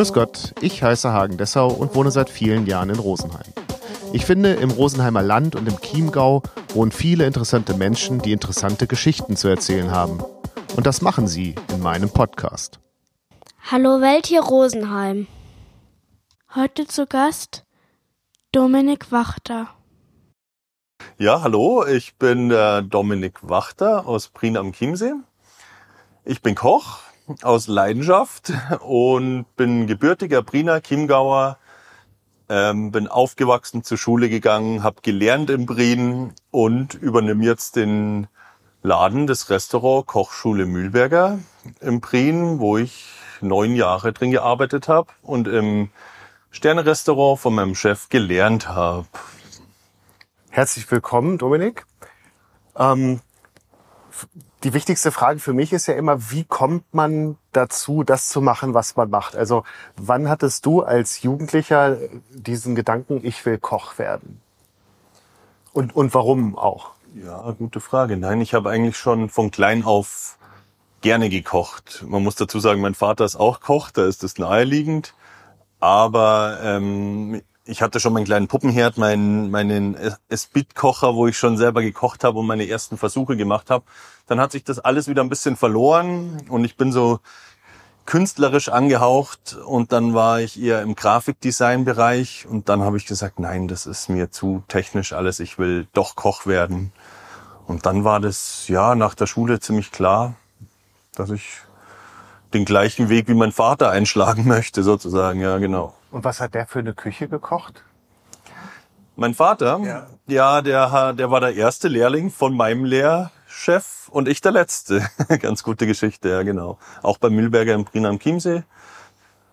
Grüß Gott, ich heiße Hagen Dessau und wohne seit vielen Jahren in Rosenheim. Ich finde, im Rosenheimer Land und im Chiemgau wohnen viele interessante Menschen, die interessante Geschichten zu erzählen haben. Und das machen sie in meinem Podcast. Hallo Welt hier Rosenheim. Heute zu Gast Dominik Wachter. Ja, hallo, ich bin der Dominik Wachter aus Prien am Chiemsee. Ich bin Koch aus Leidenschaft und bin gebürtiger Priener Chiemgauer. Ähm, bin aufgewachsen, zur Schule gegangen, habe gelernt in Prien und übernehme jetzt den Laden des Restaurant Kochschule Mühlberger in Prien, wo ich neun Jahre drin gearbeitet habe und im Sternenrestaurant von meinem Chef gelernt habe. Herzlich willkommen, Dominik. Ähm, die wichtigste Frage für mich ist ja immer, wie kommt man dazu, das zu machen, was man macht? Also wann hattest du als Jugendlicher diesen Gedanken, ich will Koch werden? Und, und warum auch? Ja, gute Frage. Nein, ich habe eigentlich schon von klein auf gerne gekocht. Man muss dazu sagen, mein Vater ist auch Koch, da ist es naheliegend. Aber ähm, ich hatte schon meinen kleinen Puppenherd, meinen, meinen Esbit-Kocher, wo ich schon selber gekocht habe und meine ersten Versuche gemacht habe. Dann hat sich das alles wieder ein bisschen verloren und ich bin so künstlerisch angehaucht und dann war ich eher im Grafikdesign-Bereich und dann habe ich gesagt, nein, das ist mir zu technisch alles, ich will doch Koch werden. Und dann war das, ja, nach der Schule ziemlich klar, dass ich den gleichen Weg wie mein Vater einschlagen möchte, sozusagen, ja, genau. Und was hat der für eine Küche gekocht? Mein Vater, ja, ja der, der war der erste Lehrling von meinem Lehrchef und ich der letzte. Ganz gute Geschichte, ja, genau. Auch bei Mühlberger im Prien am Chiemsee.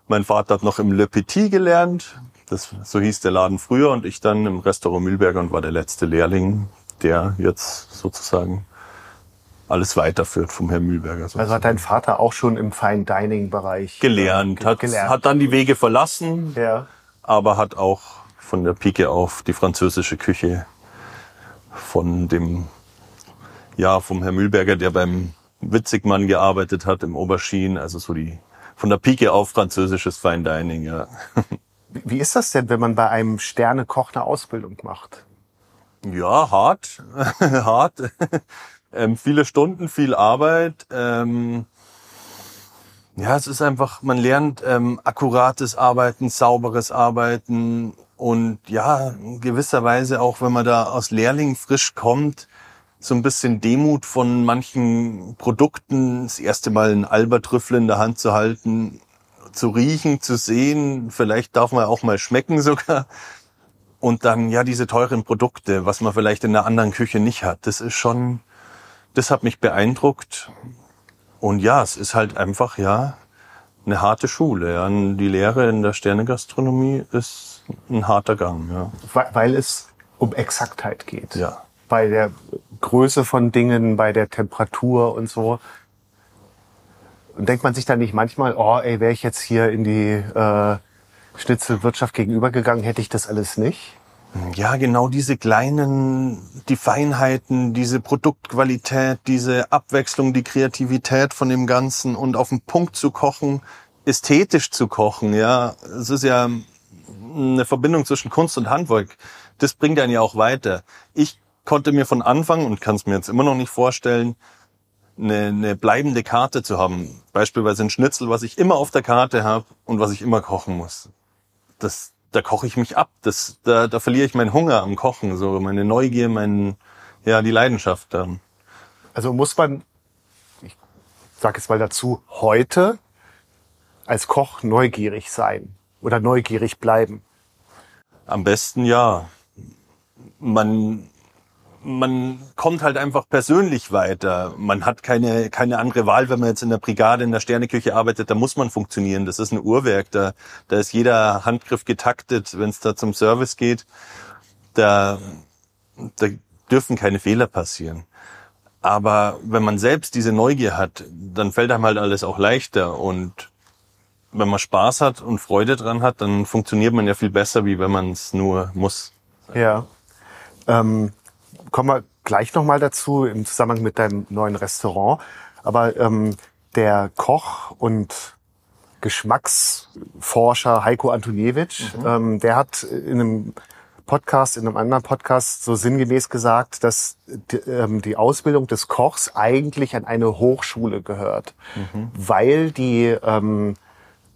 Mein Vater hat noch im Le Petit gelernt. Das, so hieß der Laden früher und ich dann im Restaurant Mühlberger und war der letzte Lehrling, der jetzt sozusagen alles weiterführt vom Herrn Mühlberger. Sozusagen. Also hat dein Vater auch schon im Fine Dining Bereich gelernt, äh, hat, gelernt. hat dann die Wege verlassen, ja. aber hat auch von der Pike auf die französische Küche von dem, ja, vom Herrn Mühlberger, der beim Witzigmann gearbeitet hat im Oberschien, also so die, von der Pike auf französisches Fine Dining, ja. Wie ist das denn, wenn man bei einem Sternekoch eine Ausbildung macht? Ja, hart, hart ähm, viele Stunden, viel Arbeit. Ähm, ja, es ist einfach, man lernt ähm, akkurates Arbeiten, sauberes Arbeiten und ja, in gewisser Weise auch, wenn man da aus Lehrling frisch kommt, so ein bisschen Demut von manchen Produkten, das erste Mal einen Albertrüffel in der Hand zu halten, zu riechen, zu sehen, vielleicht darf man auch mal schmecken sogar. Und dann ja diese teuren Produkte, was man vielleicht in einer anderen Küche nicht hat. Das ist schon, das hat mich beeindruckt. Und ja, es ist halt einfach, ja, eine harte Schule. Ja. Die Lehre in der Sternegastronomie ist ein harter Gang. Ja. Weil es um Exaktheit geht. Ja. Bei der Größe von Dingen, bei der Temperatur und so. Und denkt man sich dann nicht manchmal, oh, ey, wäre ich jetzt hier in die äh, Schnitzelwirtschaft gegenübergegangen, hätte ich das alles nicht? Ja, genau diese kleinen, die Feinheiten, diese Produktqualität, diese Abwechslung, die Kreativität von dem Ganzen und auf den Punkt zu kochen, ästhetisch zu kochen, ja. Es ist ja eine Verbindung zwischen Kunst und Handwerk. Das bringt einen ja auch weiter. Ich konnte mir von Anfang und kann es mir jetzt immer noch nicht vorstellen, eine, eine bleibende Karte zu haben. Beispielsweise ein Schnitzel, was ich immer auf der Karte habe und was ich immer kochen muss. Das, da koche ich mich ab. Das, da, da verliere ich meinen Hunger am Kochen, so meine Neugier, mein, ja, die Leidenschaft dann. Also muss man, ich sage jetzt mal dazu, heute als Koch neugierig sein oder neugierig bleiben? Am besten ja. Man man kommt halt einfach persönlich weiter. Man hat keine, keine andere Wahl, wenn man jetzt in der Brigade, in der Sterneküche arbeitet, da muss man funktionieren. Das ist ein Uhrwerk, da, da ist jeder Handgriff getaktet, wenn es da zum Service geht. Da, da dürfen keine Fehler passieren. Aber wenn man selbst diese Neugier hat, dann fällt einem halt alles auch leichter und wenn man Spaß hat und Freude dran hat, dann funktioniert man ja viel besser, wie wenn man es nur muss. Ja. Ähm, kommen wir gleich nochmal dazu im Zusammenhang mit deinem neuen Restaurant. Aber ähm, der Koch und Geschmacksforscher Heiko Antoniewicz. Mhm. Ähm, der hat in einem Podcast, in einem anderen Podcast so sinngemäß gesagt, dass die, ähm, die Ausbildung des Kochs eigentlich an eine Hochschule gehört, mhm. weil die ähm,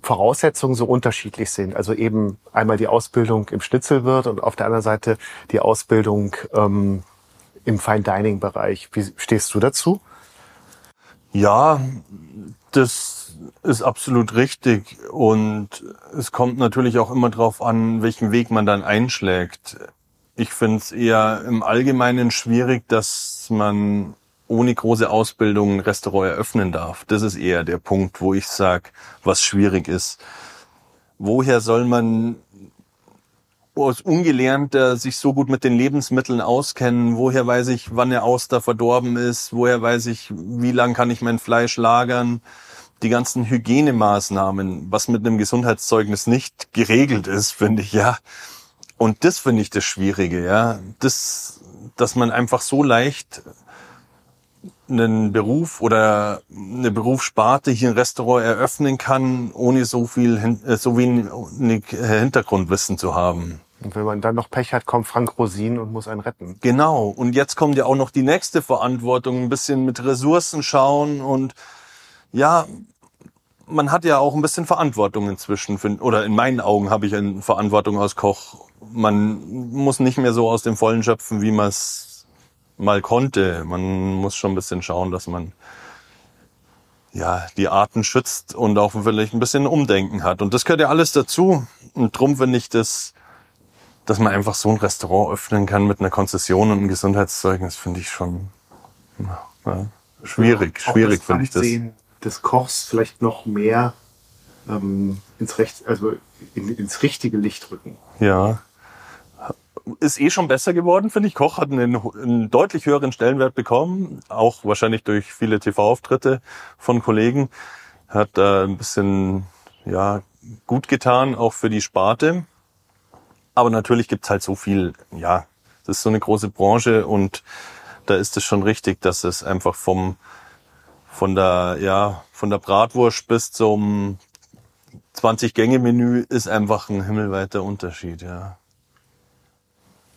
Voraussetzungen so unterschiedlich sind. Also eben einmal die Ausbildung im Schnitzelwirt und auf der anderen Seite die Ausbildung ähm, im Fine Dining Bereich. Wie stehst du dazu? Ja, das ist absolut richtig. Und es kommt natürlich auch immer darauf an, welchen Weg man dann einschlägt. Ich finde es eher im Allgemeinen schwierig, dass man ohne große Ausbildung ein Restaurant eröffnen darf. Das ist eher der Punkt, wo ich sage, was schwierig ist. Woher soll man als Ungelernter sich so gut mit den Lebensmitteln auskennen? Woher weiß ich, wann eine Auster verdorben ist? Woher weiß ich, wie lang kann ich mein Fleisch lagern? Die ganzen Hygienemaßnahmen, was mit einem Gesundheitszeugnis nicht geregelt ist, finde ich, ja. Und das finde ich das Schwierige, ja. Das, dass man einfach so leicht einen Beruf oder eine Berufssparte hier ein Restaurant eröffnen kann, ohne so viel, äh, so wenig Hintergrundwissen zu haben. Und wenn man dann noch Pech hat, kommt Frank Rosin und muss einen retten. Genau. Und jetzt kommt ja auch noch die nächste Verantwortung, ein bisschen mit Ressourcen schauen und ja, man hat ja auch ein bisschen Verantwortung inzwischen, oder in meinen Augen habe ich eine Verantwortung als Koch. Man muss nicht mehr so aus dem Vollen schöpfen, wie man es mal konnte. Man muss schon ein bisschen schauen, dass man ja die Arten schützt und auch vielleicht ein bisschen Umdenken hat. Und das gehört ja alles dazu. Und drum finde ich das, dass man einfach so ein Restaurant öffnen kann mit einer Konzession und einem Gesundheitszeugnis, finde ich schon ja, schwierig. Ja, schwierig finde ich das. des Kochs vielleicht noch mehr ähm, ins Recht, also in, ins richtige Licht rücken. Ja ist eh schon besser geworden, finde ich. Koch hat einen, einen, deutlich höheren Stellenwert bekommen, auch wahrscheinlich durch viele TV-Auftritte von Kollegen. Hat äh, ein bisschen ja gut getan, auch für die Sparte. Aber natürlich gibt's halt so viel, ja, das ist so eine große Branche und da ist es schon richtig, dass es einfach vom von der ja von der Bratwurst bis zum 20 Gänge Menü ist einfach ein himmelweiter Unterschied, ja.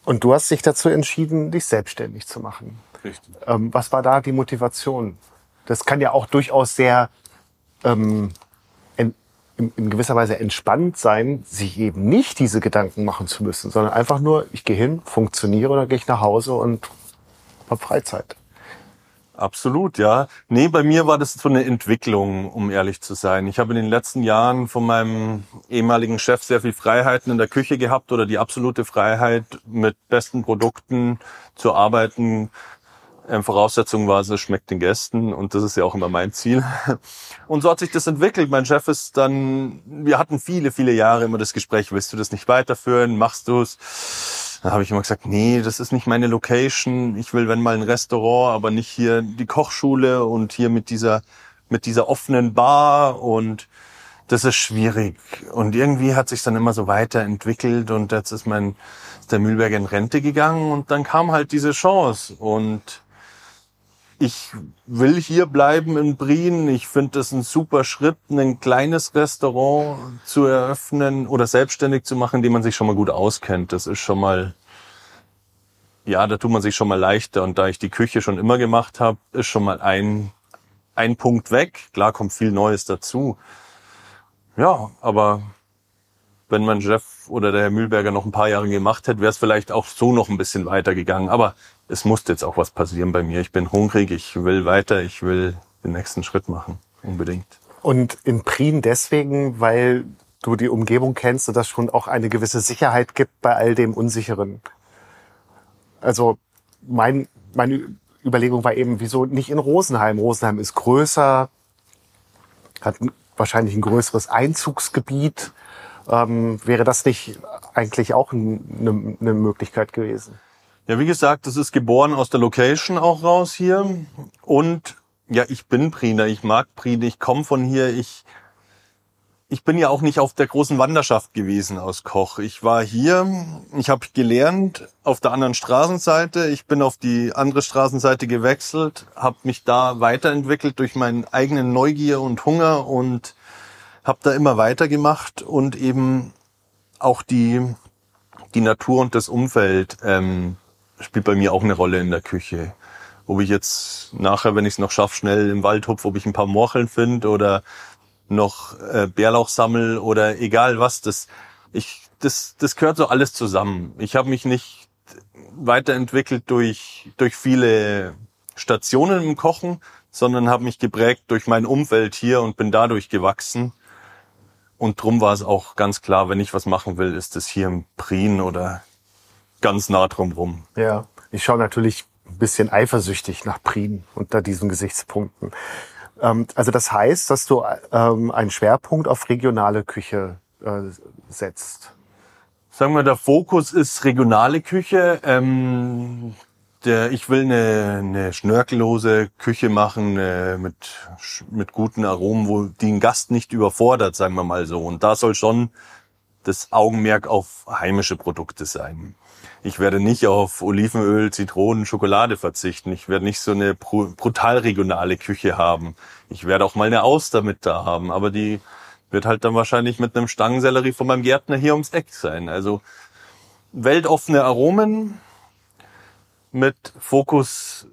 Und du hast dich dazu entschieden, dich selbstständig zu machen. Richtig. Ähm, was war da die Motivation? Das kann ja auch durchaus sehr ähm, in, in, in gewisser Weise entspannt sein, sich eben nicht diese Gedanken machen zu müssen, sondern einfach nur, ich gehe hin, funktioniere oder gehe ich nach Hause und habe Freizeit. Absolut, ja. Nee, bei mir war das so eine Entwicklung, um ehrlich zu sein. Ich habe in den letzten Jahren von meinem ehemaligen Chef sehr viel Freiheiten in der Küche gehabt oder die absolute Freiheit, mit besten Produkten zu arbeiten. Ähm, Voraussetzung war, es schmeckt den Gästen und das ist ja auch immer mein Ziel. Und so hat sich das entwickelt. Mein Chef ist dann, wir hatten viele, viele Jahre immer das Gespräch, willst du das nicht weiterführen, machst du es? Da habe ich immer gesagt, nee, das ist nicht meine Location. Ich will, wenn mal ein Restaurant, aber nicht hier die Kochschule und hier mit dieser, mit dieser offenen Bar und das ist schwierig. Und irgendwie hat sich dann immer so weiterentwickelt und jetzt ist mein, ist der Mühlberger in Rente gegangen und dann kam halt diese Chance und ich will hier bleiben in Brien. Ich finde das ein super Schritt, ein kleines Restaurant zu eröffnen oder selbstständig zu machen, dem man sich schon mal gut auskennt. Das ist schon mal, ja, da tut man sich schon mal leichter. Und da ich die Küche schon immer gemacht habe, ist schon mal ein, ein Punkt weg. Klar kommt viel Neues dazu. Ja, aber wenn mein Chef oder der Herr Mühlberger noch ein paar Jahre gemacht hätte, wäre es vielleicht auch so noch ein bisschen weitergegangen. Aber es musste jetzt auch was passieren bei mir. Ich bin hungrig, ich will weiter, ich will den nächsten Schritt machen. Unbedingt. Und in Prien deswegen, weil du die Umgebung kennst und das schon auch eine gewisse Sicherheit gibt bei all dem Unsicheren. Also mein, meine Überlegung war eben, wieso nicht in Rosenheim? Rosenheim ist größer, hat wahrscheinlich ein größeres Einzugsgebiet. Ähm, wäre das nicht eigentlich auch eine, eine Möglichkeit gewesen? Ja, wie gesagt, das ist geboren aus der Location auch raus hier. Und ja, ich bin Priner, ich mag Priner, ich komme von hier, ich ich bin ja auch nicht auf der großen Wanderschaft gewesen aus Koch. Ich war hier, ich habe gelernt auf der anderen Straßenseite. Ich bin auf die andere Straßenseite gewechselt, habe mich da weiterentwickelt durch meinen eigenen Neugier und Hunger und habe da immer weitergemacht und eben auch die, die Natur und das Umfeld ähm, spielt bei mir auch eine Rolle in der Küche. Ob ich jetzt nachher, wenn ich es noch schaffe, schnell im Wald hupf, ob ich ein paar Morcheln finde oder noch äh, Bärlauch sammel oder egal was, das ich das das gehört so alles zusammen. Ich habe mich nicht weiterentwickelt durch durch viele Stationen im Kochen, sondern habe mich geprägt durch mein Umfeld hier und bin dadurch gewachsen. Und drum war es auch ganz klar, wenn ich was machen will, ist es hier im Prien oder ganz nah drum rum. Ja, ich schaue natürlich ein bisschen eifersüchtig nach Prien unter diesen Gesichtspunkten. Ähm, also das heißt, dass du ähm, einen Schwerpunkt auf regionale Küche äh, setzt. Sagen wir, der Fokus ist regionale Küche. Ähm, der, ich will eine, eine schnörkellose Küche machen äh, mit, mit guten Aromen, wo die einen Gast nicht überfordert, sagen wir mal so. Und da soll schon das Augenmerk auf heimische Produkte sein. Ich werde nicht auf Olivenöl, Zitronen, Schokolade verzichten. Ich werde nicht so eine brutal regionale Küche haben. Ich werde auch mal eine Auster mit da haben, aber die wird halt dann wahrscheinlich mit einem Stangensellerie von meinem Gärtner hier ums Eck sein. Also weltoffene Aromen mit Fokus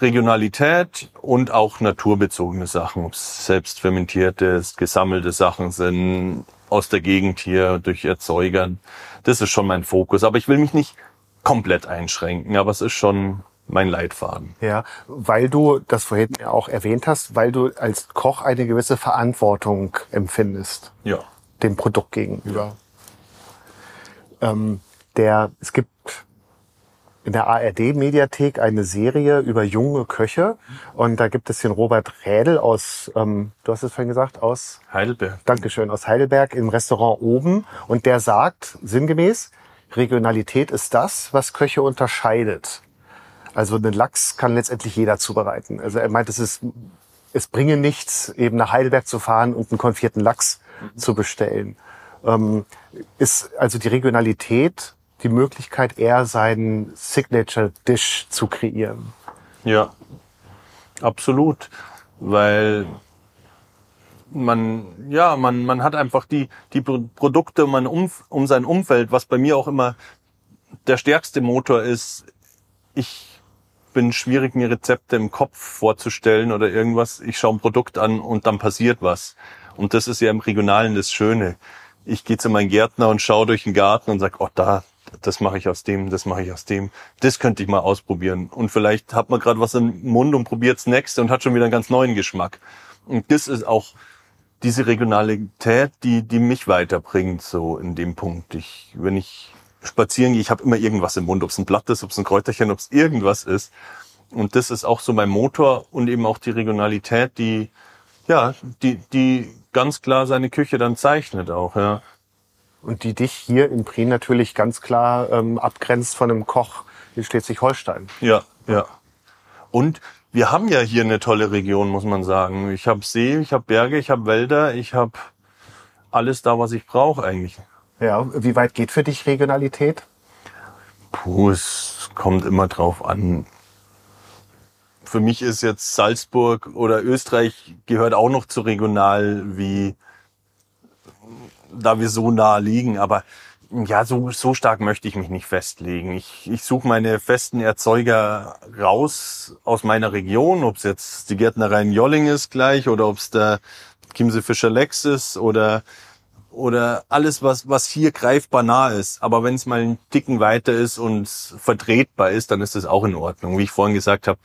Regionalität und auch naturbezogene Sachen, ob es selbst fermentierte, gesammelte Sachen sind, aus der Gegend hier durch Erzeugern. Das ist schon mein Fokus. Aber ich will mich nicht komplett einschränken, aber es ist schon mein Leitfaden. Ja, weil du das vorhin auch erwähnt hast, weil du als Koch eine gewisse Verantwortung empfindest. Ja. Dem Produkt gegenüber. Ja. Ähm, der, es gibt in der ARD-Mediathek eine Serie über junge Köche. Und da gibt es den Robert Rädel aus, ähm, du hast es vorhin gesagt, aus Heidelberg. Dankeschön, aus Heidelberg im Restaurant oben. Und der sagt sinngemäß, Regionalität ist das, was Köche unterscheidet. Also einen Lachs kann letztendlich jeder zubereiten. Also er meint, es ist, es bringe nichts, eben nach Heidelberg zu fahren und einen konfierten Lachs mhm. zu bestellen. Ähm, ist also die Regionalität die Möglichkeit, eher seinen Signature Dish zu kreieren. Ja, absolut, weil man ja man man hat einfach die die Produkte man um um sein Umfeld, was bei mir auch immer der stärkste Motor ist. Ich bin schwierig, mir Rezepte im Kopf vorzustellen oder irgendwas. Ich schaue ein Produkt an und dann passiert was. Und das ist ja im Regionalen das Schöne. Ich gehe zu meinem Gärtner und schaue durch den Garten und sage, oh, da, das mache ich aus dem, das mache ich aus dem, das könnte ich mal ausprobieren. Und vielleicht hat man gerade was im Mund und probiert's nächste und hat schon wieder einen ganz neuen Geschmack. Und das ist auch diese Regionalität, die, die mich weiterbringt, so in dem Punkt. Ich, wenn ich spazieren gehe, ich habe immer irgendwas im Mund, ob es ein Blatt ist, ob es ein Kräuterchen, ob es irgendwas ist. Und das ist auch so mein Motor und eben auch die Regionalität, die, ja, die, die ganz klar seine Küche dann zeichnet auch, ja und die dich hier in Prien natürlich ganz klar ähm, abgrenzt von einem Koch in Schleswig-Holstein. Ja, ja. Und wir haben ja hier eine tolle Region, muss man sagen. Ich habe See, ich habe Berge, ich habe Wälder, ich habe alles da, was ich brauche eigentlich. Ja, wie weit geht für dich Regionalität? Puh, es kommt immer drauf an. Für mich ist jetzt Salzburg oder Österreich gehört auch noch zu regional wie da wir so nah liegen. Aber ja, so, so stark möchte ich mich nicht festlegen. Ich, ich suche meine festen Erzeuger raus aus meiner Region, ob es jetzt die Gärtnerei in Jolling ist gleich oder ob es der Chiemsee Fischer Lex ist oder oder alles, was, was hier greifbar nah ist. Aber wenn es mal einen Ticken weiter ist und vertretbar ist, dann ist das auch in Ordnung. Wie ich vorhin gesagt habe,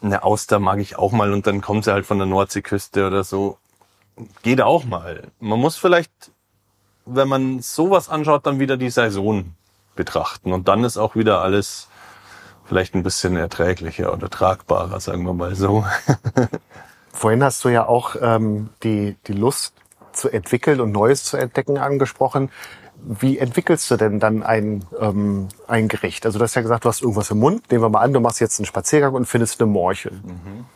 eine Auster mag ich auch mal und dann kommt sie halt von der Nordseeküste oder so. Geht auch mal. Man muss vielleicht wenn man sowas anschaut, dann wieder die Saison betrachten. Und dann ist auch wieder alles vielleicht ein bisschen erträglicher oder tragbarer, sagen wir mal so. Vorhin hast du ja auch ähm, die, die Lust zu entwickeln und Neues zu entdecken angesprochen. Wie entwickelst du denn dann ein, ähm, ein Gericht? Also du hast ja gesagt, du hast irgendwas im Mund. Nehmen wir mal an, du machst jetzt einen Spaziergang und findest eine Morchel. Mhm.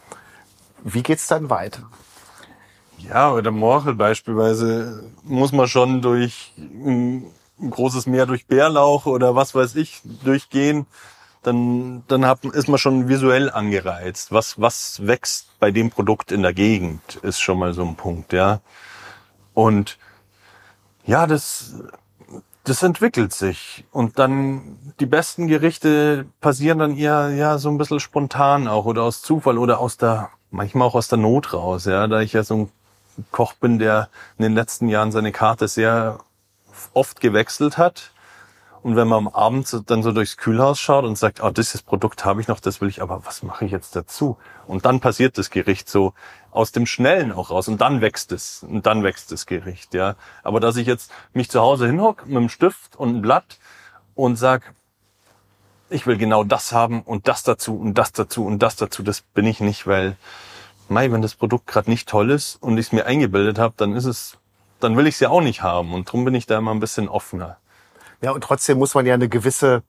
Wie geht's dann weiter? Ja, bei der Morchel beispielsweise muss man schon durch ein großes Meer durch Bärlauch oder was weiß ich durchgehen. Dann, dann hat, ist man schon visuell angereizt. Was, was wächst bei dem Produkt in der Gegend, ist schon mal so ein Punkt, ja. Und ja, das, das entwickelt sich. Und dann die besten Gerichte passieren dann eher ja so ein bisschen spontan auch oder aus Zufall oder aus der, manchmal auch aus der Not raus, ja, da ich ja so ein Koch bin, der in den letzten Jahren seine Karte sehr oft gewechselt hat. Und wenn man am Abend dann so durchs Kühlhaus schaut und sagt, oh, dieses Produkt habe ich noch, das will ich, aber was mache ich jetzt dazu? Und dann passiert das Gericht so aus dem Schnellen auch raus und dann wächst es und dann wächst das Gericht, ja. Aber dass ich jetzt mich zu Hause hinhock mit einem Stift und einem Blatt und sag, ich will genau das haben und das dazu und das dazu und das dazu, das bin ich nicht, weil Mei, wenn das Produkt gerade nicht toll ist und ich es mir eingebildet habe, dann ist es, dann will ich es ja auch nicht haben. Und darum bin ich da immer ein bisschen offener. Ja, und trotzdem muss man ja eine gewisse,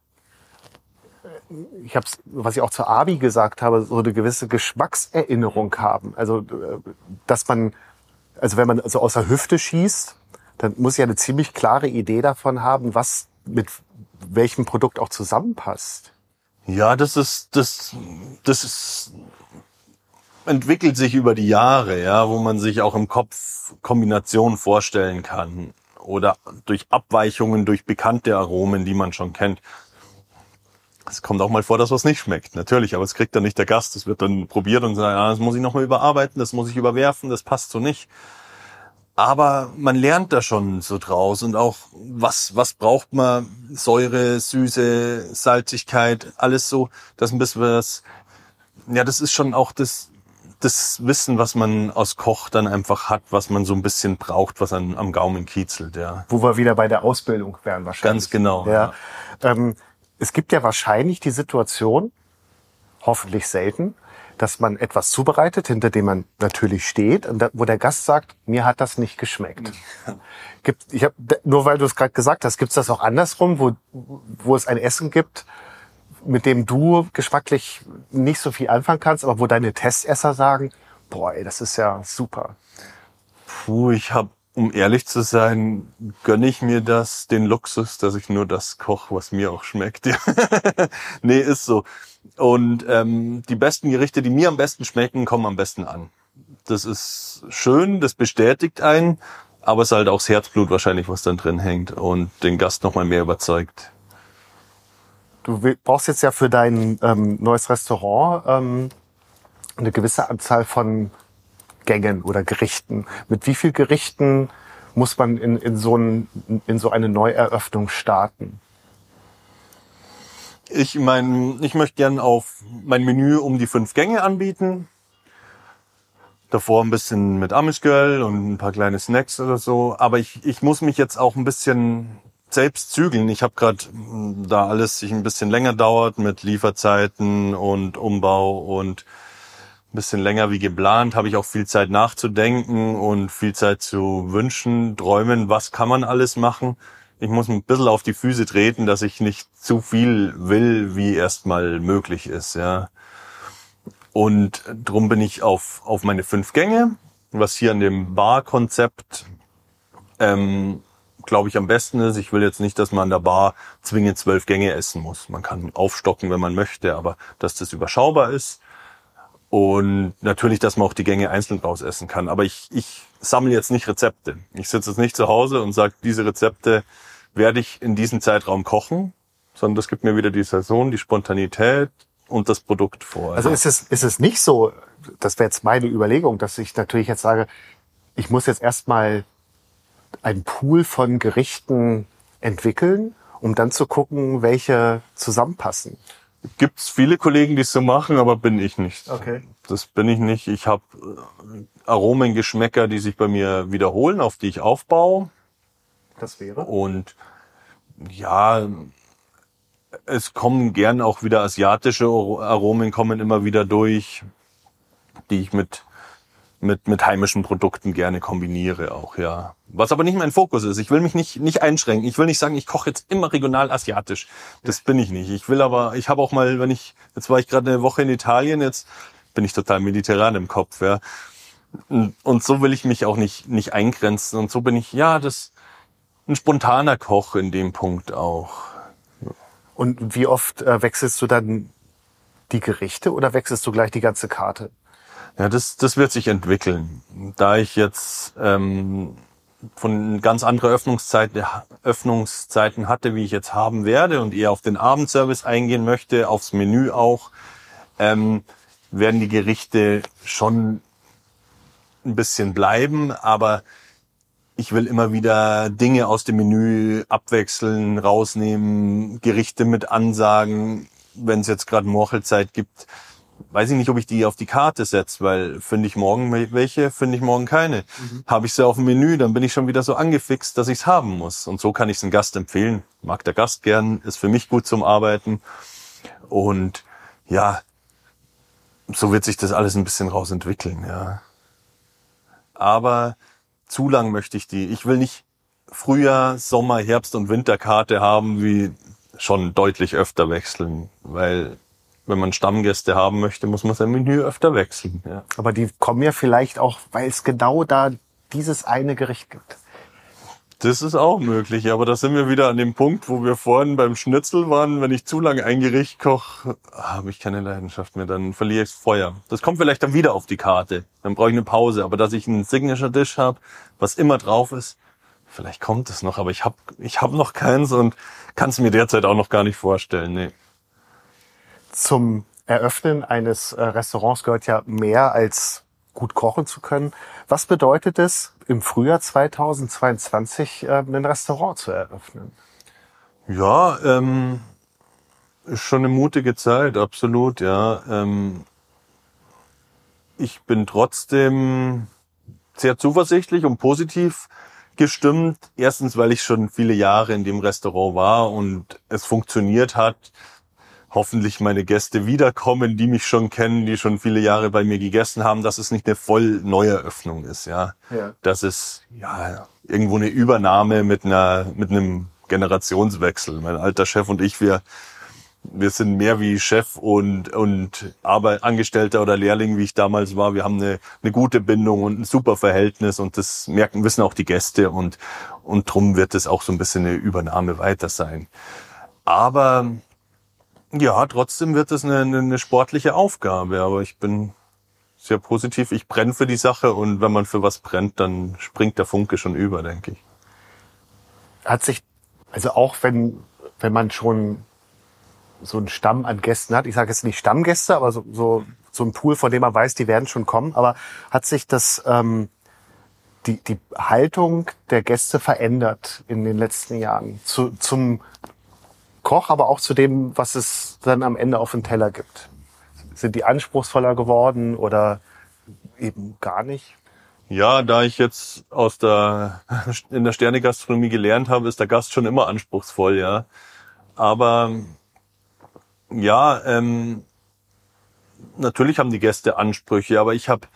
ich habe was ich auch zur Abi gesagt habe, so eine gewisse Geschmackserinnerung haben. Also, äh, dass man, also wenn man so aus der Hüfte schießt, dann muss ja eine ziemlich klare Idee davon haben, was mit welchem Produkt auch zusammenpasst. Ja, das ist, das, das ist entwickelt sich über die Jahre, ja, wo man sich auch im Kopf Kombinationen vorstellen kann oder durch Abweichungen, durch bekannte Aromen, die man schon kennt. Es kommt auch mal vor, dass was nicht schmeckt, natürlich, aber es kriegt dann nicht der Gast. Es wird dann probiert und sagt, ah, das muss ich nochmal überarbeiten, das muss ich überwerfen, das passt so nicht. Aber man lernt da schon so draus und auch was, was braucht man? Säure, Süße, Salzigkeit, alles so, dass ein bisschen was, ja, das ist schon auch das, das Wissen, was man aus Koch dann einfach hat, was man so ein bisschen braucht, was an, am Gaumen kiezelt, ja. Wo wir wieder bei der Ausbildung wären wahrscheinlich. Ganz genau. Ja. ja. Ähm, es gibt ja wahrscheinlich die Situation, hoffentlich selten, dass man etwas zubereitet, hinter dem man natürlich steht, und da, wo der Gast sagt, mir hat das nicht geschmeckt. Gibt, ich hab, nur weil du es gerade gesagt hast, gibt es das auch andersrum, wo, wo es ein Essen gibt, mit dem du geschmacklich nicht so viel anfangen kannst, aber wo deine Testesser sagen, boah, ey, das ist ja super. Puh, ich habe, um ehrlich zu sein, gönne ich mir das, den Luxus, dass ich nur das koche, was mir auch schmeckt. nee, ist so. Und ähm, die besten Gerichte, die mir am besten schmecken, kommen am besten an. Das ist schön, das bestätigt einen, aber es ist halt auch das Herzblut wahrscheinlich, was dann drin hängt und den Gast nochmal mehr überzeugt. Du brauchst jetzt ja für dein ähm, neues Restaurant ähm, eine gewisse Anzahl von Gängen oder Gerichten. Mit wie viel Gerichten muss man in, in, so, ein, in so eine Neueröffnung starten? Ich mein, ich möchte gern auf mein Menü um die fünf Gänge anbieten. Davor ein bisschen mit Amish Girl und ein paar kleine Snacks oder so. Aber ich, ich muss mich jetzt auch ein bisschen selbst zügeln. Ich habe gerade, hm, da alles sich ein bisschen länger dauert mit Lieferzeiten und Umbau und ein bisschen länger wie geplant, habe ich auch viel Zeit nachzudenken und viel Zeit zu wünschen, träumen, was kann man alles machen. Ich muss ein bisschen auf die Füße treten, dass ich nicht zu viel will, wie erstmal möglich ist, ja. Und drum bin ich auf, auf meine fünf Gänge, was hier an dem Bar-Konzept ähm, glaube ich, am besten ist. Ich will jetzt nicht, dass man an der Bar zwingend zwölf Gänge essen muss. Man kann aufstocken, wenn man möchte, aber dass das überschaubar ist. Und natürlich, dass man auch die Gänge einzeln raus essen kann. Aber ich, ich sammle jetzt nicht Rezepte. Ich sitze jetzt nicht zu Hause und sage, diese Rezepte werde ich in diesem Zeitraum kochen, sondern das gibt mir wieder die Saison, die Spontanität und das Produkt vor. Also ist es, ist es nicht so, das wäre jetzt meine Überlegung, dass ich natürlich jetzt sage, ich muss jetzt erstmal ein Pool von Gerichten entwickeln, um dann zu gucken, welche zusammenpassen? Gibt's viele Kollegen, die es so machen, aber bin ich nicht. Okay. Das bin ich nicht. Ich habe äh, Aromen, Geschmäcker, die sich bei mir wiederholen, auf die ich aufbaue. Das wäre? Und ja, es kommen gern auch wieder asiatische Aromen kommen immer wieder durch, die ich mit mit, mit heimischen Produkten gerne kombiniere auch, ja. Was aber nicht mein Fokus ist. Ich will mich nicht, nicht einschränken. Ich will nicht sagen, ich koche jetzt immer regional asiatisch. Das bin ich nicht. Ich will aber, ich habe auch mal, wenn ich, jetzt war ich gerade eine Woche in Italien, jetzt bin ich total mediterran im Kopf, ja. Und, und so will ich mich auch nicht, nicht eingrenzen. Und so bin ich, ja, das, ein spontaner Koch in dem Punkt auch. Und wie oft äh, wechselst du dann die Gerichte oder wechselst du gleich die ganze Karte? Ja, das, das wird sich entwickeln. Da ich jetzt ähm, von ganz andere Öffnungszeiten, Öffnungszeiten hatte, wie ich jetzt haben werde und eher auf den Abendservice eingehen möchte, aufs Menü auch, ähm, werden die Gerichte schon ein bisschen bleiben, aber ich will immer wieder Dinge aus dem Menü abwechseln, rausnehmen, Gerichte mit Ansagen, wenn es jetzt gerade Morchelzeit gibt, weiß ich nicht, ob ich die auf die Karte setze, weil finde ich morgen welche, finde ich morgen keine. Mhm. Habe ich sie auf dem Menü, dann bin ich schon wieder so angefixt, dass ich es haben muss. Und so kann ich es einem Gast empfehlen. Mag der Gast gern, ist für mich gut zum Arbeiten. Und ja, so wird sich das alles ein bisschen rausentwickeln, ja. Aber zu lang möchte ich die. Ich will nicht Frühjahr, Sommer, Herbst und Winterkarte haben, wie schon deutlich öfter wechseln, weil wenn man Stammgäste haben möchte, muss man sein Menü öfter wechseln. Ja. Aber die kommen ja vielleicht auch, weil es genau da dieses eine Gericht gibt. Das ist auch möglich, aber da sind wir wieder an dem Punkt, wo wir vorhin beim Schnitzel waren. Wenn ich zu lange ein Gericht koche, habe ich keine Leidenschaft mehr, dann verliere ich das Feuer. Das kommt vielleicht dann wieder auf die Karte. Dann brauche ich eine Pause. Aber dass ich einen Signature-Dish habe, was immer drauf ist, vielleicht kommt es noch, aber ich habe ich hab noch keins und kann es mir derzeit auch noch gar nicht vorstellen. Nee zum Eröffnen eines äh, Restaurants gehört ja mehr als gut kochen zu können. Was bedeutet es, im Frühjahr 2022 äh, ein Restaurant zu eröffnen? Ja, ähm, schon eine mutige Zeit, absolut, ja. Ähm, ich bin trotzdem sehr zuversichtlich und positiv gestimmt. Erstens, weil ich schon viele Jahre in dem Restaurant war und es funktioniert hat hoffentlich meine Gäste wiederkommen, die mich schon kennen, die schon viele Jahre bei mir gegessen haben, dass es nicht eine voll neue Öffnung ist, ja. ja. Dass es ja irgendwo eine Übernahme mit einer mit einem Generationswechsel. Mein alter Chef und ich, wir wir sind mehr wie Chef und und Arbeit, Angestellter oder Lehrling, wie ich damals war. Wir haben eine, eine gute Bindung und ein super Verhältnis und das merken wissen auch die Gäste und und drum wird es auch so ein bisschen eine Übernahme weiter sein. Aber ja, trotzdem wird es eine, eine sportliche Aufgabe, aber ich bin sehr positiv. Ich brenne für die Sache und wenn man für was brennt, dann springt der Funke schon über, denke ich. Hat sich, also auch wenn, wenn man schon so einen Stamm an Gästen hat, ich sage jetzt nicht Stammgäste, aber so, so, so ein Pool, von dem man weiß, die werden schon kommen, aber hat sich das, ähm, die, die Haltung der Gäste verändert in den letzten Jahren zu, zum Koch, aber auch zu dem, was es dann am Ende auf dem Teller gibt. Sind die anspruchsvoller geworden oder eben gar nicht? Ja, da ich jetzt aus der, in der Sternegastronomie gelernt habe, ist der Gast schon immer anspruchsvoll, ja. Aber, ja, ähm, natürlich haben die Gäste Ansprüche, aber ich habe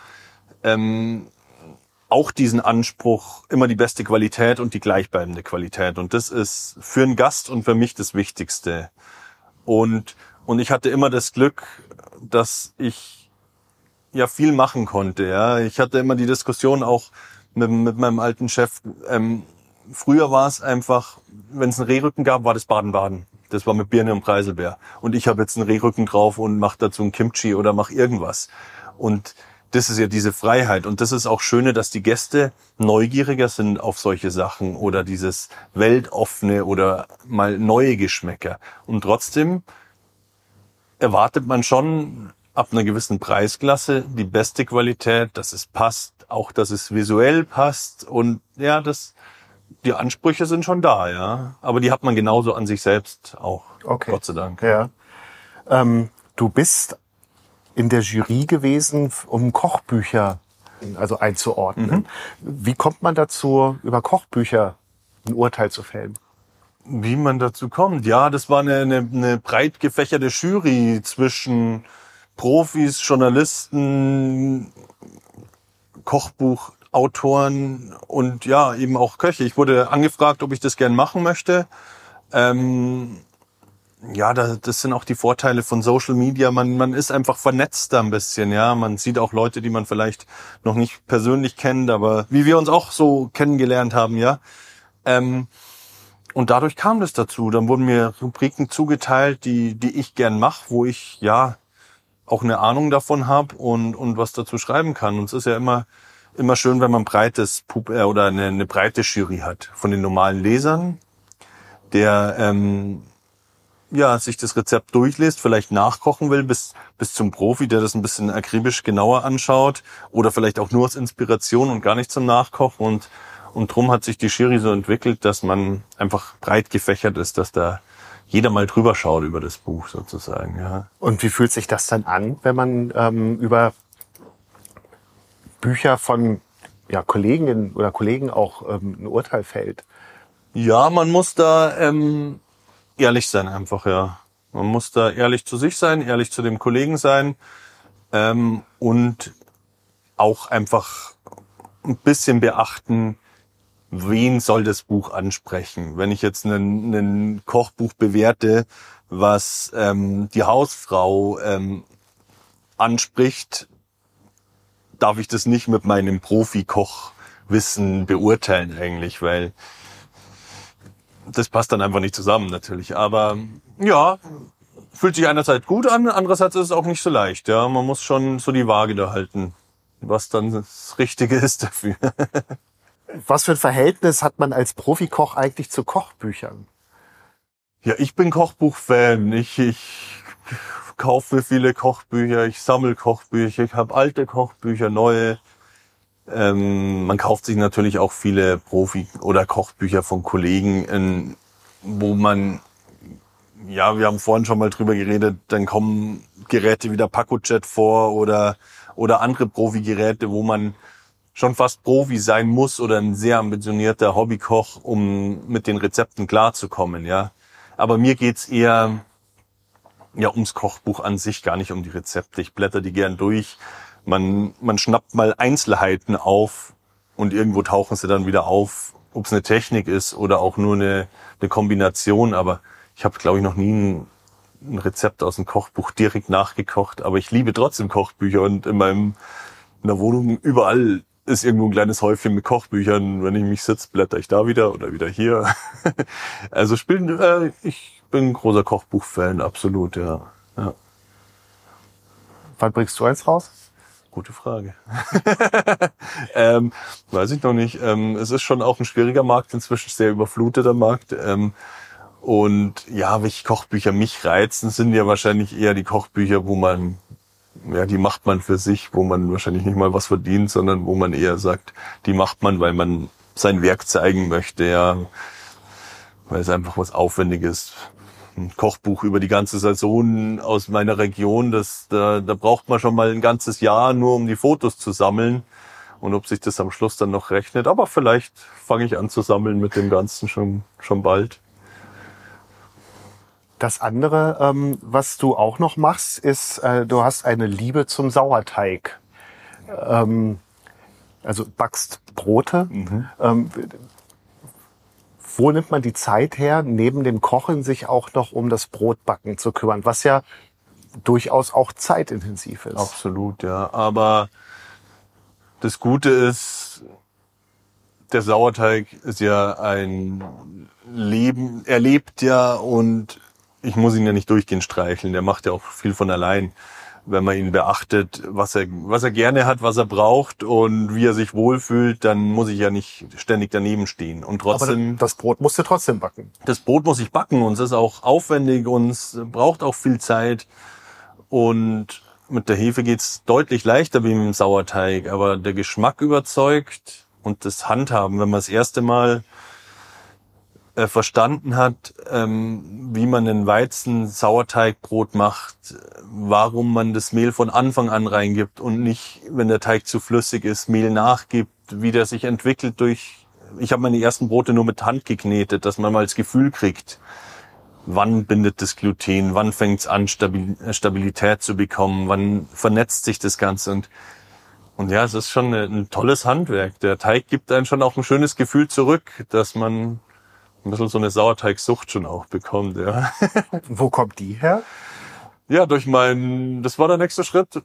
ähm, auch diesen Anspruch, immer die beste Qualität und die gleichbleibende Qualität. Und das ist für einen Gast und für mich das Wichtigste. Und, und ich hatte immer das Glück, dass ich ja viel machen konnte. Ja, ich hatte immer die Diskussion auch mit, mit meinem alten Chef. Ähm, früher war es einfach, wenn es einen Rehrücken gab, war das Baden-Baden. Das war mit Birne und Preiselbeer. Und ich habe jetzt einen Rehrücken drauf und mache dazu ein Kimchi oder mache irgendwas. Und das ist ja diese Freiheit. Und das ist auch schöne, dass die Gäste neugieriger sind auf solche Sachen oder dieses weltoffene oder mal neue Geschmäcker. Und trotzdem erwartet man schon ab einer gewissen Preisklasse die beste Qualität, dass es passt, auch dass es visuell passt. Und ja, das, die Ansprüche sind schon da, ja. Aber die hat man genauso an sich selbst auch. Okay. Gott sei Dank. Ja. Ähm, du bist in der Jury gewesen, um Kochbücher also einzuordnen. Mhm. Wie kommt man dazu, über Kochbücher ein Urteil zu fällen? Wie man dazu kommt? Ja, das war eine, eine, eine breit gefächerte Jury zwischen Profis, Journalisten, Kochbuchautoren und ja, eben auch Köche. Ich wurde angefragt, ob ich das gern machen möchte. Ähm, ja, das sind auch die Vorteile von Social Media. Man, man ist einfach vernetzt da ein bisschen, ja. Man sieht auch Leute, die man vielleicht noch nicht persönlich kennt, aber wie wir uns auch so kennengelernt haben, ja. Ähm, und dadurch kam das dazu. Dann wurden mir Rubriken zugeteilt, die, die ich gern mache, wo ich ja auch eine Ahnung davon habe und, und was dazu schreiben kann. Und es ist ja immer immer schön, wenn man breites Pub äh, oder eine, eine breite Jury hat von den normalen Lesern, der ähm, ja sich das Rezept durchliest, vielleicht nachkochen will bis bis zum Profi, der das ein bisschen akribisch genauer anschaut oder vielleicht auch nur als Inspiration und gar nicht zum Nachkochen und und drum hat sich die Jury so entwickelt, dass man einfach breit gefächert ist, dass da jeder mal drüber schaut über das Buch sozusagen. Ja. Und wie fühlt sich das dann an, wenn man ähm, über Bücher von ja, Kolleginnen oder Kollegen auch ähm, ein Urteil fällt? Ja, man muss da ähm, ehrlich sein einfach, ja. Man muss da ehrlich zu sich sein, ehrlich zu dem Kollegen sein ähm, und auch einfach ein bisschen beachten, wen soll das Buch ansprechen. Wenn ich jetzt ein, Kochbuch bewerte, was ähm, die Hausfrau ähm, anspricht, darf ich das nicht mit meinem Profi-Kochwissen beurteilen eigentlich, weil das passt dann einfach nicht zusammen natürlich. Aber ja, fühlt sich einerseits gut an, andererseits ist es auch nicht so leicht. Ja, man muss schon so die Waage da halten, was dann das Richtige ist dafür. Was für ein Verhältnis hat man als Profikoch eigentlich zu Kochbüchern? Ja, ich bin Kochbuchfan. Ich, ich kaufe viele Kochbücher, ich sammle Kochbücher, ich habe alte Kochbücher, neue. Ähm, man kauft sich natürlich auch viele Profi- oder Kochbücher von Kollegen, in, wo man, ja, wir haben vorhin schon mal drüber geredet, dann kommen Geräte wie der PacoJet vor oder, oder andere Profi-Geräte, wo man schon fast Profi sein muss oder ein sehr ambitionierter Hobbykoch, um mit den Rezepten klarzukommen, ja. Aber mir geht's eher ja ums Kochbuch an sich, gar nicht um die Rezepte. Ich blätter die gern durch. Man, man schnappt mal Einzelheiten auf und irgendwo tauchen sie dann wieder auf, ob es eine Technik ist oder auch nur eine, eine Kombination. Aber ich habe, glaube ich, noch nie ein, ein Rezept aus dem Kochbuch direkt nachgekocht. Aber ich liebe trotzdem Kochbücher und in meinem in der Wohnung überall ist irgendwo ein kleines Häufchen mit Kochbüchern. Wenn ich mich sitze, blätter ich da wieder oder wieder hier. also spielen, äh, ich bin ein großer Kochbuch-Fan, absolut, ja. ja. Wann bringst du eins raus? Gute Frage. ähm, weiß ich noch nicht. Ähm, es ist schon auch ein schwieriger Markt, inzwischen sehr überfluteter Markt. Ähm, und ja, welche Kochbücher mich reizen, sind ja wahrscheinlich eher die Kochbücher, wo man ja, die macht man für sich, wo man wahrscheinlich nicht mal was verdient, sondern wo man eher sagt, die macht man, weil man sein Werk zeigen möchte, ja, weil es einfach was Aufwendiges. Ein Kochbuch über die ganze Saison aus meiner Region, das, da, da braucht man schon mal ein ganzes Jahr nur, um die Fotos zu sammeln. Und ob sich das am Schluss dann noch rechnet. Aber vielleicht fange ich an zu sammeln mit dem Ganzen schon, schon bald. Das andere, ähm, was du auch noch machst, ist, äh, du hast eine Liebe zum Sauerteig. Ähm, also backst Brote. Mhm. Ähm, wo nimmt man die Zeit her, neben dem Kochen sich auch noch um das Brotbacken zu kümmern, was ja durchaus auch zeitintensiv ist. Absolut, ja. Aber das Gute ist, der Sauerteig ist ja ein Leben, er lebt ja und ich muss ihn ja nicht durchgehend streicheln. Der macht ja auch viel von allein, wenn man ihn beachtet, was er, was er gerne hat, was er braucht und wie er sich wohlfühlt, dann muss ich ja nicht ständig daneben stehen. Und trotzdem. Aber das Brot musst du trotzdem backen. Das Brot muss ich backen und es ist auch aufwendig und es braucht auch viel Zeit. Und mit der Hefe geht's deutlich leichter wie mit dem Sauerteig, aber der Geschmack überzeugt und das Handhaben, wenn man das erste Mal äh, verstanden hat, ähm, wie man ein Weizen-Sauerteigbrot macht, warum man das Mehl von Anfang an reingibt und nicht, wenn der Teig zu flüssig ist, Mehl nachgibt, wie der sich entwickelt durch. Ich habe meine ersten Brote nur mit Hand geknetet, dass man mal das Gefühl kriegt, wann bindet das Gluten, wann fängt es an, Stabilität zu bekommen, wann vernetzt sich das Ganze und und ja, es ist schon ein tolles Handwerk. Der Teig gibt einem schon auch ein schönes Gefühl zurück, dass man ein bisschen so eine Sauerteigsucht schon auch bekommt, ja. Wo kommt die her? Ja, durch mein, das war der nächste Schritt.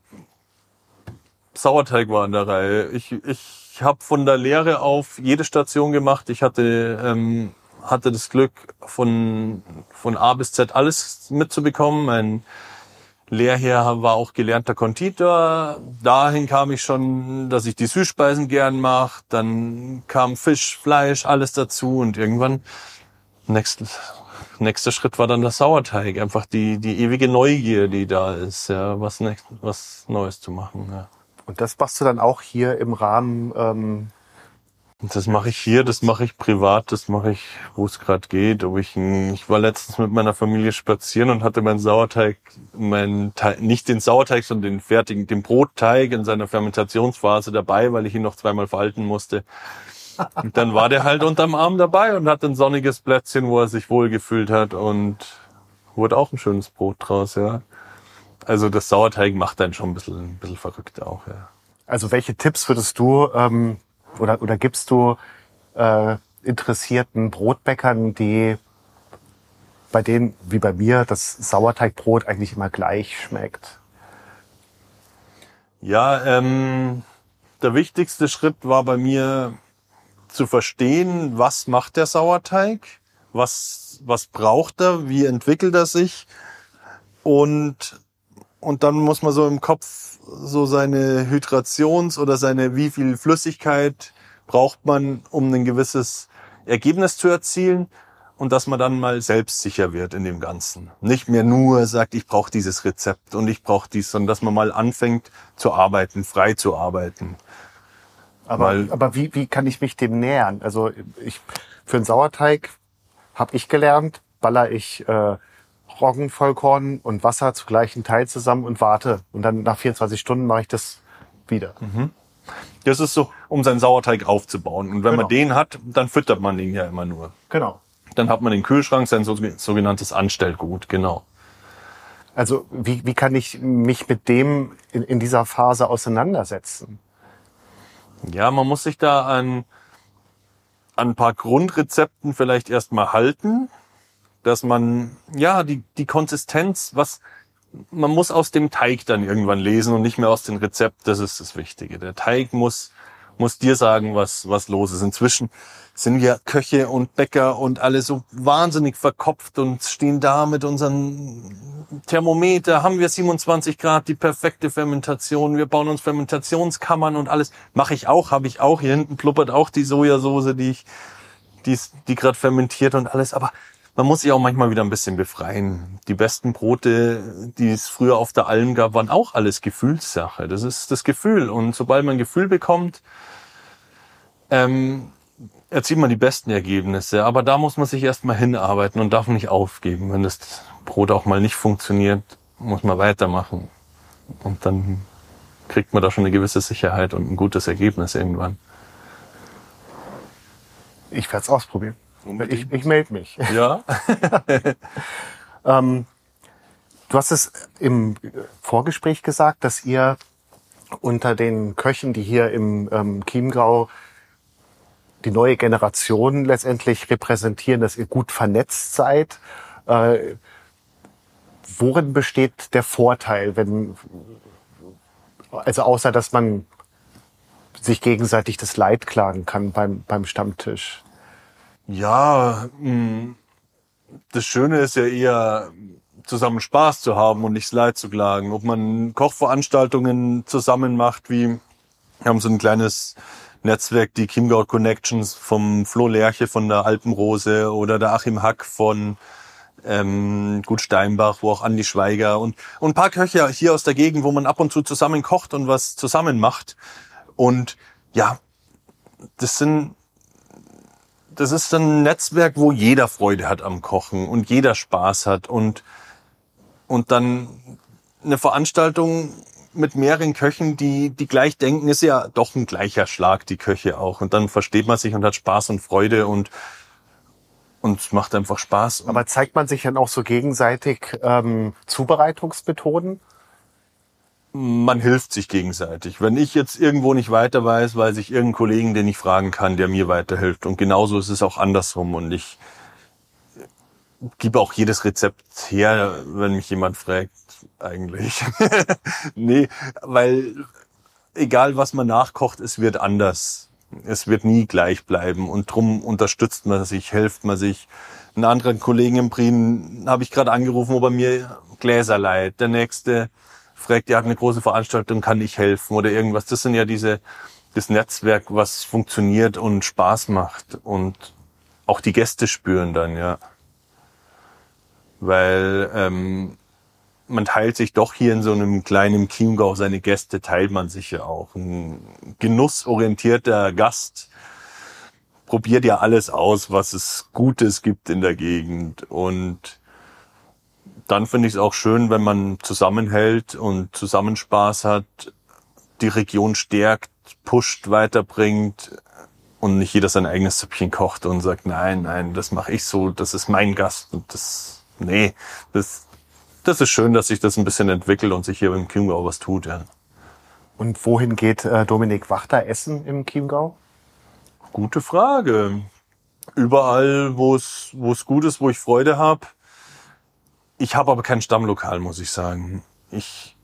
Sauerteig war an der Reihe. Ich, ich habe von der Lehre auf jede Station gemacht. Ich hatte, ähm, hatte das Glück, von, von A bis Z alles mitzubekommen. Mein Lehrherr war auch gelernter Konditor. Dahin kam ich schon, dass ich die Süßspeisen gern mache. Dann kam Fisch, Fleisch, alles dazu und irgendwann nächster nächster Schritt war dann der Sauerteig. Einfach die die ewige Neugier, die da ist, ja, was was Neues zu machen. Ja. Und das machst du dann auch hier im Rahmen ähm, Das mache ich hier, das mache ich privat, das mache ich, wo es gerade geht. Ob ich, ich war letztens mit meiner Familie spazieren und hatte meinen Sauerteig, meinen Teig, nicht den Sauerteig, sondern den fertigen, den Brotteig in seiner Fermentationsphase dabei, weil ich ihn noch zweimal falten musste. Und dann war der halt unterm Arm dabei und hat ein sonniges Plätzchen, wo er sich wohlgefühlt hat und wurde auch ein schönes Brot draus, ja. Also das Sauerteig macht dann schon ein bisschen, ein bisschen verrückt auch, ja. Also welche Tipps würdest du ähm, oder, oder gibst du äh, interessierten Brotbäckern, die bei denen, wie bei mir, das Sauerteigbrot eigentlich immer gleich schmeckt? Ja, ähm, der wichtigste Schritt war bei mir zu verstehen, was macht der Sauerteig, was, was braucht er, wie entwickelt er sich und, und dann muss man so im Kopf so seine Hydrations- oder seine, wie viel Flüssigkeit braucht man, um ein gewisses Ergebnis zu erzielen und dass man dann mal selbstsicher wird in dem Ganzen. Nicht mehr nur sagt, ich brauche dieses Rezept und ich brauche dies, sondern dass man mal anfängt zu arbeiten, frei zu arbeiten. Aber, Weil- aber wie, wie kann ich mich dem nähern? Also ich für einen Sauerteig habe ich gelernt, baller ich äh, Roggenvollkorn und Wasser zu gleichen Teil zusammen und warte. Und dann nach 24 Stunden mache ich das wieder. Das ist so, um seinen Sauerteig aufzubauen. Und wenn Genau. man den hat, dann füttert man den ja immer nur. Genau. Dann hat man den Kühlschrank, sein so- sogenanntes Anstellgut, genau. Also wie, wie kann ich mich mit dem in, in dieser Phase auseinandersetzen? Ja, man muss sich da an, an ein paar Grundrezepten vielleicht erstmal halten, dass man, ja, die, die Konsistenz, was, man muss aus dem Teig dann irgendwann lesen und nicht mehr aus dem Rezept, das ist das Wichtige. Der Teig muss, muss dir sagen, was, was los ist. Inzwischen sind wir Köche und Bäcker und alle so wahnsinnig verkopft und stehen da mit unseren Thermometer, haben wir 27 Grad, die perfekte Fermentation, wir bauen uns Fermentationskammern und alles. Mache ich auch, habe ich auch. Hier hinten pluppert auch die Sojasauce, die ich, die, die gerade fermentiert und alles. Aber man muss sich auch manchmal wieder ein bisschen befreien. Die besten Brote, die es früher auf der Alm gab, waren auch alles Gefühlssache. Das ist das Gefühl. Und sobald man ein Gefühl bekommt, ähm, erzielt man die besten Ergebnisse. Aber da muss man sich erstmal hinarbeiten und darf nicht aufgeben. Wenn das Brot auch mal nicht funktioniert, muss man weitermachen. Und dann kriegt man da schon eine gewisse Sicherheit und ein gutes Ergebnis irgendwann. Ich werde es ausprobieren. Ich, ich melde mich. Ja. Ähm, du hast es im Vorgespräch gesagt, dass ihr unter den Köchen, die hier im ähm, Chiemgau die neue Generation letztendlich repräsentieren, dass ihr gut vernetzt seid. Äh, worin besteht der Vorteil, wenn, also außer dass man sich gegenseitig das Leid klagen kann beim, beim Stammtisch? Ja, mh, das Schöne ist ja eher, zusammen Spaß zu haben und nicht das Leid zu klagen. Ob man Kochveranstaltungen zusammen macht, wie wir haben so ein kleines Netzwerk, die Chiemgau Connections vom Flo Lerche von der Alpenrose oder der Achim Hack von ähm, Gut Steinbach, wo auch Andi Schweiger und, und ein paar Köche hier aus der Gegend, wo man ab und zu zusammen kocht und was zusammen macht. Und ja, das sind das ist ein Netzwerk, wo jeder Freude hat am Kochen und jeder Spaß hat und, und dann eine Veranstaltung mit mehreren Köchen, die, die gleich denken, ist ja doch ein gleicher Schlag, die Köche auch. Und dann versteht man sich und hat Spaß und Freude und, und macht einfach Spaß. Aber zeigt man sich dann auch so gegenseitig ähm, Zubereitungsmethoden? Man hilft sich gegenseitig. Wenn ich jetzt irgendwo nicht weiter weiß, weiß ich irgendeinen Kollegen, den ich fragen kann, der mir weiterhilft. Und genauso ist es auch andersrum. Und ich gebe auch jedes Rezept her, wenn mich jemand fragt, eigentlich. nee, weil egal was man nachkocht, es wird anders. Es wird nie gleich bleiben. Und drum unterstützt man sich, hilft man sich. einen anderen Kollegen im Prien habe ich gerade angerufen, ob er mir Gläser leiht. Der nächste fragt, er hat eine große Veranstaltung, kann ich helfen oder irgendwas. Das sind ja diese, das Netzwerk, was funktioniert und Spaß macht und auch die Gäste spüren dann, ja. Weil ähm, man teilt sich doch hier in so einem kleinen Chiemgau, seine Gäste teilt man sich ja auch. Ein genussorientierter Gast probiert ja alles aus, was es Gutes gibt in der Gegend. Und dann finde ich es auch schön, wenn man zusammenhält und zusammen Spaß hat, die Region stärkt, pusht, weiterbringt und nicht jeder sein eigenes Süppchen kocht und sagt, nein, nein, das mache ich so, das ist mein Gast und das, nee, das, das ist schön, dass sich das ein bisschen entwickelt und sich hier im Chiemgau was tut, ja. Und wohin geht äh, Dominik Wachter essen im Chiemgau? Gute Frage. Überall, wo es wo es gut ist, wo ich Freude habe. Ich habe aber kein Stammlokal, muss ich sagen. Ich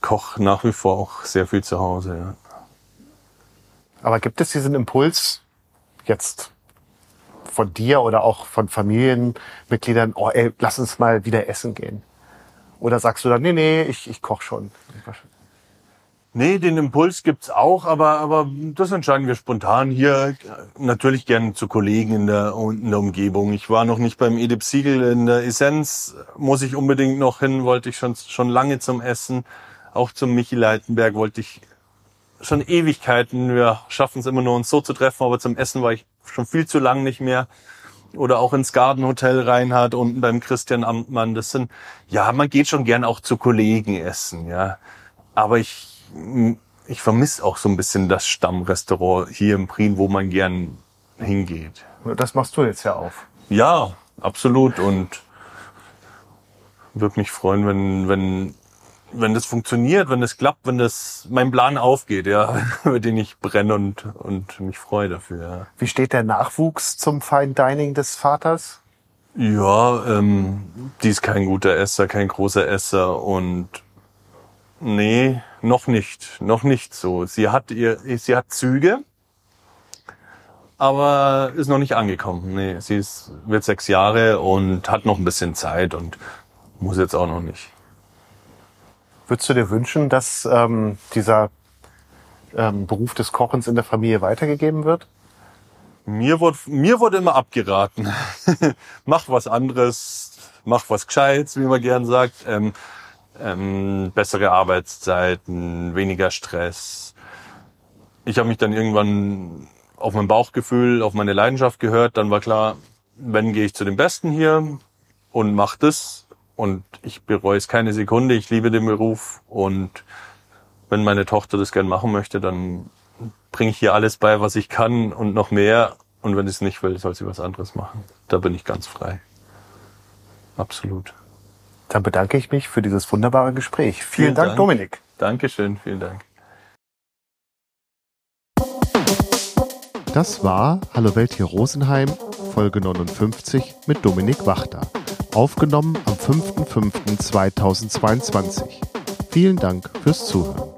koche nach wie vor auch sehr viel zu Hause. Ja. Aber gibt es diesen Impuls jetzt von dir oder auch von Familienmitgliedern, oh ey, lass uns mal wieder essen gehen? Oder sagst du dann, nee, nee, ich, ich koche schon? Nee, den Impuls gibt's auch, aber, aber das entscheiden wir spontan hier. Natürlich gerne zu Kollegen in der, in der Umgebung. Ich war noch nicht beim Edip Siegel in der Essenz, muss ich unbedingt noch hin, wollte ich schon, schon lange zum Essen. Auch zum Michi Leitenberg wollte ich schon Ewigkeiten. Wir schaffen es immer nur, uns so zu treffen, aber zum Essen war ich schon viel zu lang nicht mehr. Oder auch ins Garden Hotel Reinhardt unten beim Christian Amtmann. Das sind, ja, man geht schon gern auch zu Kollegen essen, ja. Aber ich, ich vermisse auch so ein bisschen das Stammrestaurant hier im Prien, wo man gern hingeht. Das machst du jetzt ja auf. Ja, absolut. Und würde mich freuen, wenn, wenn, wenn das funktioniert, wenn das klappt, wenn das mein Plan aufgeht, ja, über den ich brenne und, und mich freue dafür. Ja. Wie steht der Nachwuchs zum Fine Dining des Vaters? Ja, ähm, die ist kein guter Esser, kein großer Esser und nee, noch nicht, noch nicht so. Sie hat ihr, sie hat Züge, aber ist noch nicht angekommen. Nee, sie ist, wird sechs Jahre und hat noch ein bisschen Zeit und muss jetzt auch noch nicht. Würdest du dir wünschen, dass ähm, dieser ähm, Beruf des Kochens in der Familie weitergegeben wird? Mir wurde, mir wurde immer abgeraten. mach was anderes, mach was Gescheites, wie man gern sagt. Ähm, ähm, bessere Arbeitszeiten, weniger Stress. Ich habe mich dann irgendwann auf mein Bauchgefühl, auf meine Leidenschaft gehört. Dann war klar, wenn gehe ich zu den Besten hier und mach das. Und ich bereue es keine Sekunde. Ich liebe den Beruf. Und wenn meine Tochter das gern machen möchte, dann bringe ich hier alles bei, was ich kann und noch mehr. Und wenn sie es nicht will, soll sie was anderes machen. Da bin ich ganz frei. Absolut. Dann bedanke ich mich für dieses wunderbare Gespräch. Vielen, vielen Dank, Dank, Dominik. Dankeschön, vielen Dank. Das war Hallo Welt hier Rosenheim, Folge 59 mit Dominik Wachter. Aufgenommen am 5.5.2022. Vielen Dank fürs Zuhören.